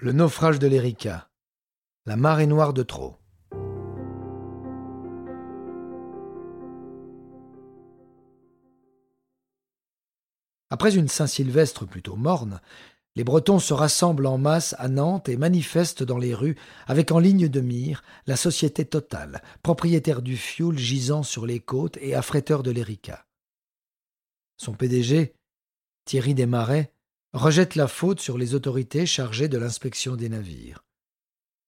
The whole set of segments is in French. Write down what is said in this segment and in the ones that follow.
Le naufrage de l'Erika. La marée noire de trop. Après une Saint-Sylvestre plutôt morne, les Bretons se rassemblent en masse à Nantes et manifestent dans les rues, avec en ligne de mire la société Totale, propriétaire du fioul gisant sur les côtes et affréteur de l'Erika. Son PDG, Thierry Desmarais, rejette la faute sur les autorités chargées de l'inspection des navires.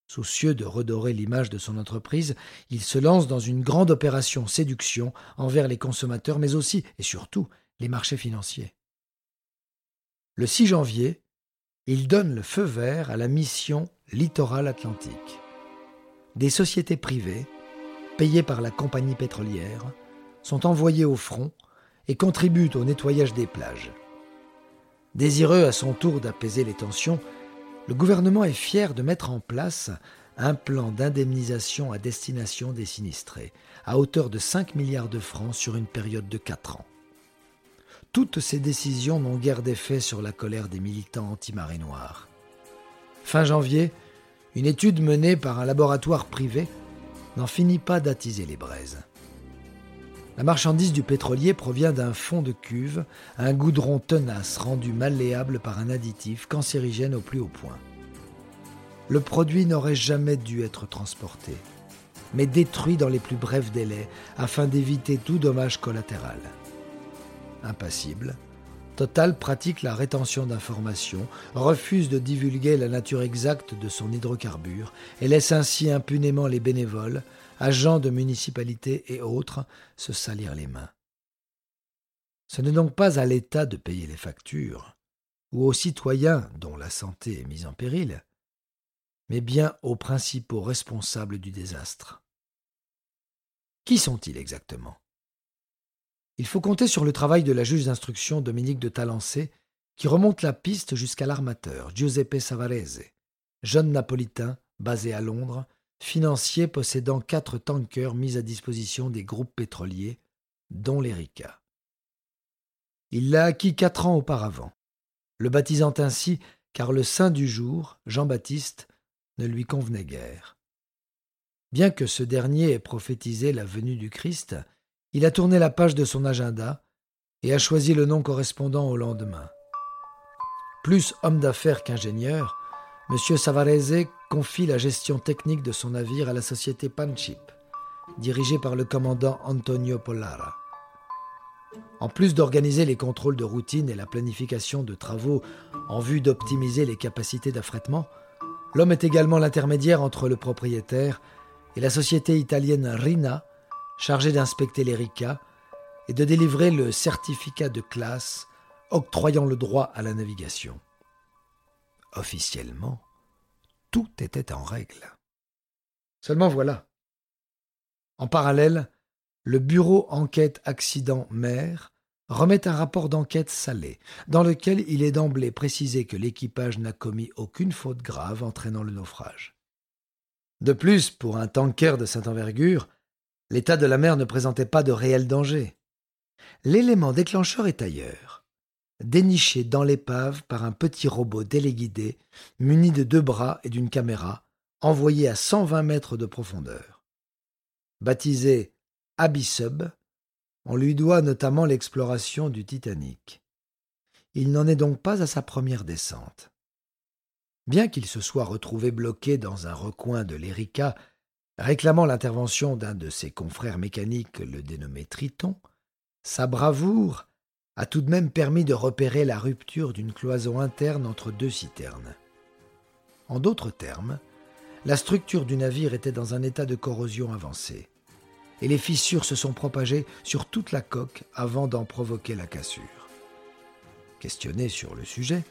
Soucieux de redorer l'image de son entreprise, il se lance dans une grande opération séduction envers les consommateurs, mais aussi et surtout les marchés financiers. Le 6 janvier, il donne le feu vert à la mission Littoral Atlantique. Des sociétés privées, payées par la compagnie pétrolière, sont envoyées au front et contribuent au nettoyage des plages. Désireux à son tour d'apaiser les tensions, le gouvernement est fier de mettre en place un plan d'indemnisation à destination des sinistrés, à hauteur de 5 milliards de francs sur une période de 4 ans. Toutes ces décisions n'ont guère d'effet sur la colère des militants anti-marée noire. Fin janvier, une étude menée par un laboratoire privé n'en finit pas d'attiser les braises. La marchandise du pétrolier provient d'un fond de cuve, un goudron tenace rendu malléable par un additif cancérigène au plus haut point. Le produit n'aurait jamais dû être transporté, mais détruit dans les plus brefs délais afin d'éviter tout dommage collatéral. Impassible, Total pratique la rétention d'informations, refuse de divulguer la nature exacte de son hydrocarbure et laisse ainsi impunément les bénévoles, agents de municipalités et autres, se salir les mains. Ce n'est donc pas à l'État de payer les factures, ou aux citoyens dont la santé est mise en péril, mais bien aux principaux responsables du désastre. Qui sont-ils exactement? Il faut compter sur le travail de la juge d'instruction Dominique de Talancé, qui remonte la piste jusqu'à l'armateur Giuseppe Savarese, jeune napolitain basé à Londres, financier possédant quatre tankers mis à disposition des groupes pétroliers, dont l'Erika. Il l'a acquis quatre ans auparavant, le baptisant ainsi car le saint du jour, Jean-Baptiste, ne lui convenait guère. Bien que ce dernier ait prophétisé la venue du Christ, il a tourné la page de son agenda et a choisi le nom correspondant au lendemain. Plus homme d'affaires qu'ingénieur, M. Savarese confie la gestion technique de son navire à la société Panchip, dirigée par le commandant Antonio Pollara. En plus d'organiser les contrôles de routine et la planification de travaux en vue d'optimiser les capacités d'affrètement, l'homme est également l'intermédiaire entre le propriétaire et la société italienne Rina, chargée d'inspecter les et de délivrer le certificat de classe octroyant le droit à la navigation. Officiellement, tout était en règle. Seulement voilà. En parallèle, le bureau enquête accident mer remet un rapport d'enquête salé, dans lequel il est d'emblée précisé que l'équipage n'a commis aucune faute grave entraînant le naufrage. De plus, pour un tanker de cette envergure, l'état de la mer ne présentait pas de réel danger. L'élément déclencheur est ailleurs déniché dans l'épave par un petit robot téléguidé muni de deux bras et d'une caméra, envoyé à 120 mètres de profondeur. Baptisé Abyssub, on lui doit notamment l'exploration du Titanic. Il n'en est donc pas à sa première descente. Bien qu'il se soit retrouvé bloqué dans un recoin de l'Erika, réclamant l'intervention d'un de ses confrères mécaniques, le dénommé Triton, sa bravoure a tout de même permis de repérer la rupture d'une cloison interne entre deux citernes. En d'autres termes, la structure du navire était dans un état de corrosion avancé, et les fissures se sont propagées sur toute la coque avant d'en provoquer la cassure. Questionnés sur le sujet,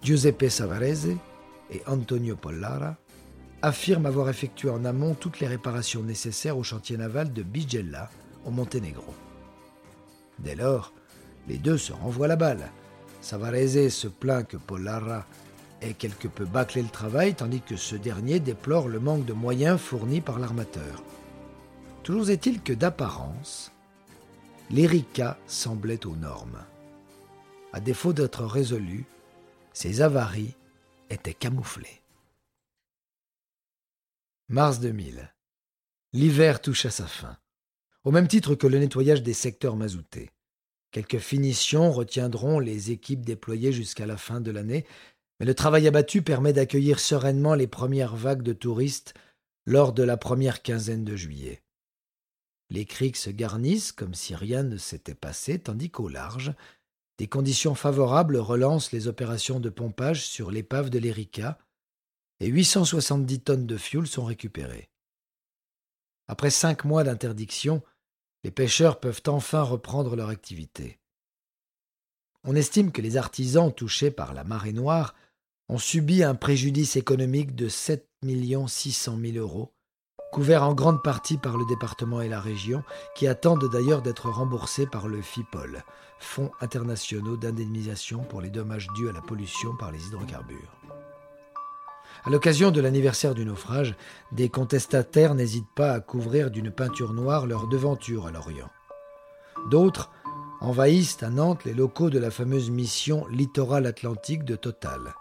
Giuseppe Savarese et Antonio Pollara affirment avoir effectué en amont toutes les réparations nécessaires au chantier naval de Bigella, au Monténégro. Dès lors, les deux se renvoient la balle. Savarese se plaint que Pollara ait quelque peu bâclé le travail, tandis que ce dernier déplore le manque de moyens fournis par l'armateur. Toujours est-il que d'apparence, l'Erika semblait aux normes. À défaut d'être résolu, ces avaries étaient camouflées. Mars 2000. L'hiver touche à sa fin, au même titre que le nettoyage des secteurs mazoutés. Quelques finitions retiendront les équipes déployées jusqu'à la fin de l'année, mais le travail abattu permet d'accueillir sereinement les premières vagues de touristes lors de la première quinzaine de juillet. Les criques se garnissent comme si rien ne s'était passé, tandis qu'au large, des conditions favorables relancent les opérations de pompage sur l'épave de l'Erika, et 870 tonnes de fioul sont récupérées. Après cinq mois d'interdiction, les pêcheurs peuvent enfin reprendre leur activité. On estime que les artisans touchés par la marée noire ont subi un préjudice économique de 7 600 000 euros, couvert en grande partie par le département et la région, qui attendent d'ailleurs d'être remboursés par le FIPOL, Fonds internationaux d'indemnisation pour les dommages dus à la pollution par les hydrocarbures. À l'occasion de l'anniversaire du naufrage, des contestataires n'hésitent pas à couvrir d'une peinture noire leur devanture à l'Orient. D'autres envahissent à Nantes les locaux de la fameuse mission Littoral Atlantique de Total.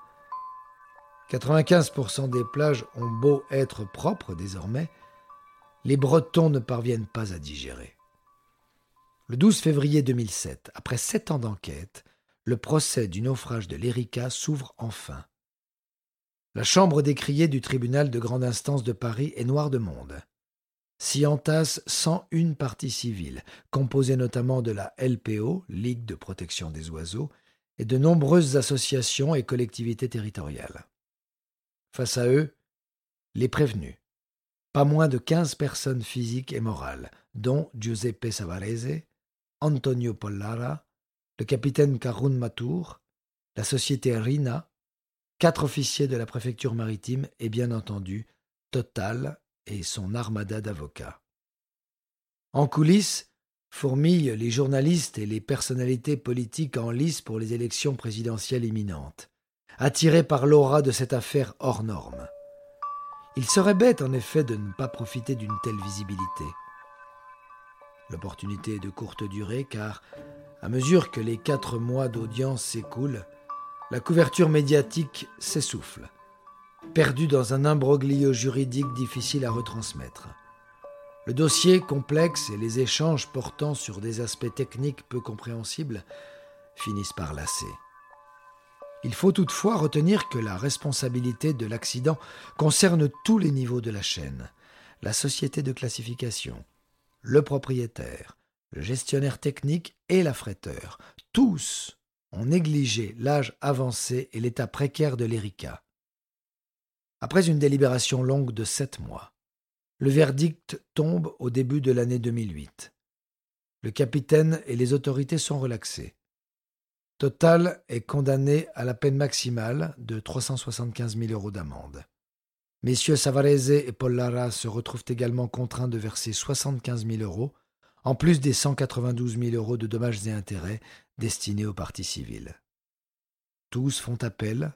95% des plages ont beau être propres désormais, les Bretons ne parviennent pas à digérer. Le 12 février 2007, après sept ans d'enquête, le procès du naufrage de l'Erika s'ouvre enfin. La chambre d'écrier du tribunal de grande instance de Paris est noire de monde. S'y entassent 101 parties civiles, composées notamment de la LPO, Ligue de protection des oiseaux, et de nombreuses associations et collectivités territoriales. Face à eux, les prévenus. Pas moins de quinze personnes physiques et morales, dont Giuseppe Savarese, Antonio Pollara, le capitaine Karun Matour, la société Rina, quatre officiers de la préfecture maritime et bien entendu Total et son armada d'avocats. En coulisses, fourmillent les journalistes et les personnalités politiques en lice pour les élections présidentielles imminentes, attirés par l'aura de cette affaire hors norme. Il serait bête en effet de ne pas profiter d'une telle visibilité. L'opportunité est de courte durée car, à mesure que les quatre mois d'audience s'écoulent, la couverture médiatique s'essouffle, perdue dans un imbroglio juridique difficile à retransmettre. Le dossier complexe et les échanges portant sur des aspects techniques peu compréhensibles finissent par lasser. Il faut toutefois retenir que la responsabilité de l'accident concerne tous les niveaux de la chaîne, la société de classification, le propriétaire, le gestionnaire technique et l'affréteur. Tous négligé l'âge avancé et l'état précaire de l'Erika. Après une délibération longue de sept mois, le verdict tombe au début de l'année 2008. Le capitaine et les autorités sont relaxés. Total est condamné à la peine maximale de 375 000 euros d'amende. Messieurs Savarese et Paul Lara se retrouvent également contraints de verser 75 000 euros, en plus des 192 000 euros de dommages et intérêts destinés aux parties civiles. Tous font appel.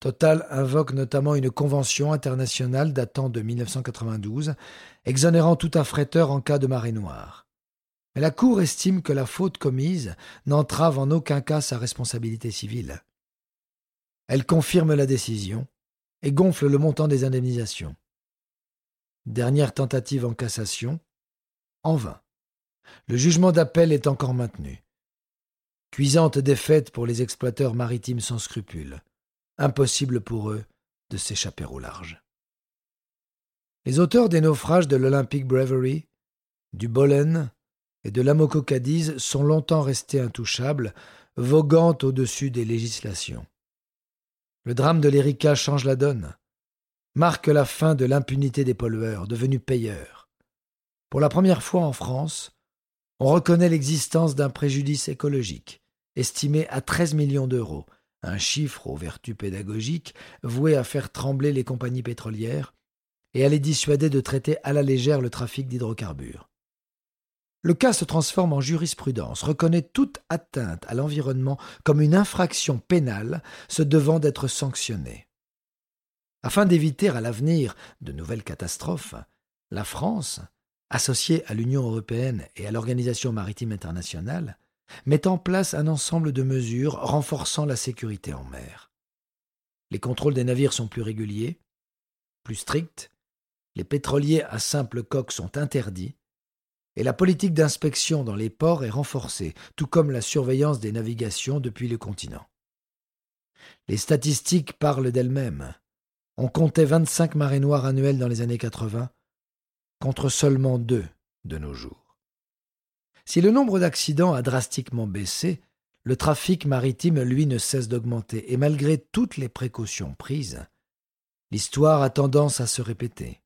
Total invoque notamment une convention internationale datant de 1992, exonérant tout affréteur en cas de marée noire. Mais la Cour estime que la faute commise n'entrave en aucun cas sa responsabilité civile. Elle confirme la décision et gonfle le montant des indemnisations. Dernière tentative en cassation, en vain. Le jugement d'appel est encore maintenu. Cuisante défaite pour les exploiteurs maritimes sans scrupules. Impossible pour eux de s'échapper au large. Les auteurs des naufrages de l'Olympic Bravery, du Bolen et de l'Amoco sont longtemps restés intouchables, voguant au-dessus des législations. Le drame de l'Erika change la donne, marque la fin de l'impunité des pollueurs, devenus payeurs. Pour la première fois en France, on reconnaît l'existence d'un préjudice écologique, estimé à 13 millions d'euros, un chiffre aux vertus pédagogiques voué à faire trembler les compagnies pétrolières et à les dissuader de traiter à la légère le trafic d'hydrocarbures. Le cas se transforme en jurisprudence, reconnaît toute atteinte à l'environnement comme une infraction pénale se devant d'être sanctionnée. Afin d'éviter à l'avenir de nouvelles catastrophes, la France, associée à l'Union européenne et à l'Organisation maritime internationale, met en place un ensemble de mesures renforçant la sécurité en mer. Les contrôles des navires sont plus réguliers, plus stricts, les pétroliers à simple coque sont interdits, et la politique d'inspection dans les ports est renforcée, tout comme la surveillance des navigations depuis le continent. Les statistiques parlent d'elles-mêmes. On comptait 25 marées noires annuelles dans les années 80, contre seulement deux de nos jours. Si le nombre d'accidents a drastiquement baissé, le trafic maritime, lui, ne cesse d'augmenter, et malgré toutes les précautions prises, l'histoire a tendance à se répéter.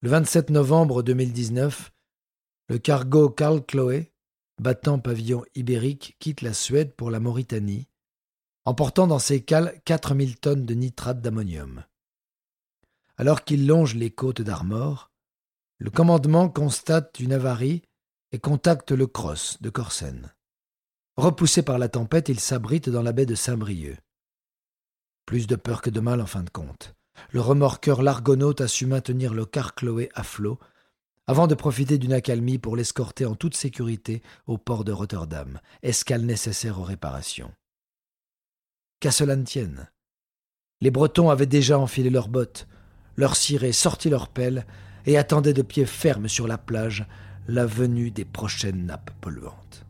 Le 27 novembre 2019, le cargo Karl Chloé, battant pavillon ibérique, quitte la Suède pour la Mauritanie, emportant dans ses cales 4000 tonnes de nitrate d'ammonium. Alors qu'il longe les côtes d'Armor, le commandement constate une avarie et contacte le Cross de Corsen. Repoussé par la tempête, il s'abrite dans la baie de Saint-Brieuc. Plus de peur que de mal en fin de compte. Le remorqueur Largonaute a su maintenir le car Chloé à flot avant de profiter d'une accalmie pour l'escorter en toute sécurité au port de Rotterdam, escale nécessaire aux réparations. Qu'à cela ne tienne. Les Bretons avaient déjà enfilé leurs bottes, leurs cirés sorti leurs pelles et attendaient de pied ferme sur la plage la venue des prochaines nappes polluantes.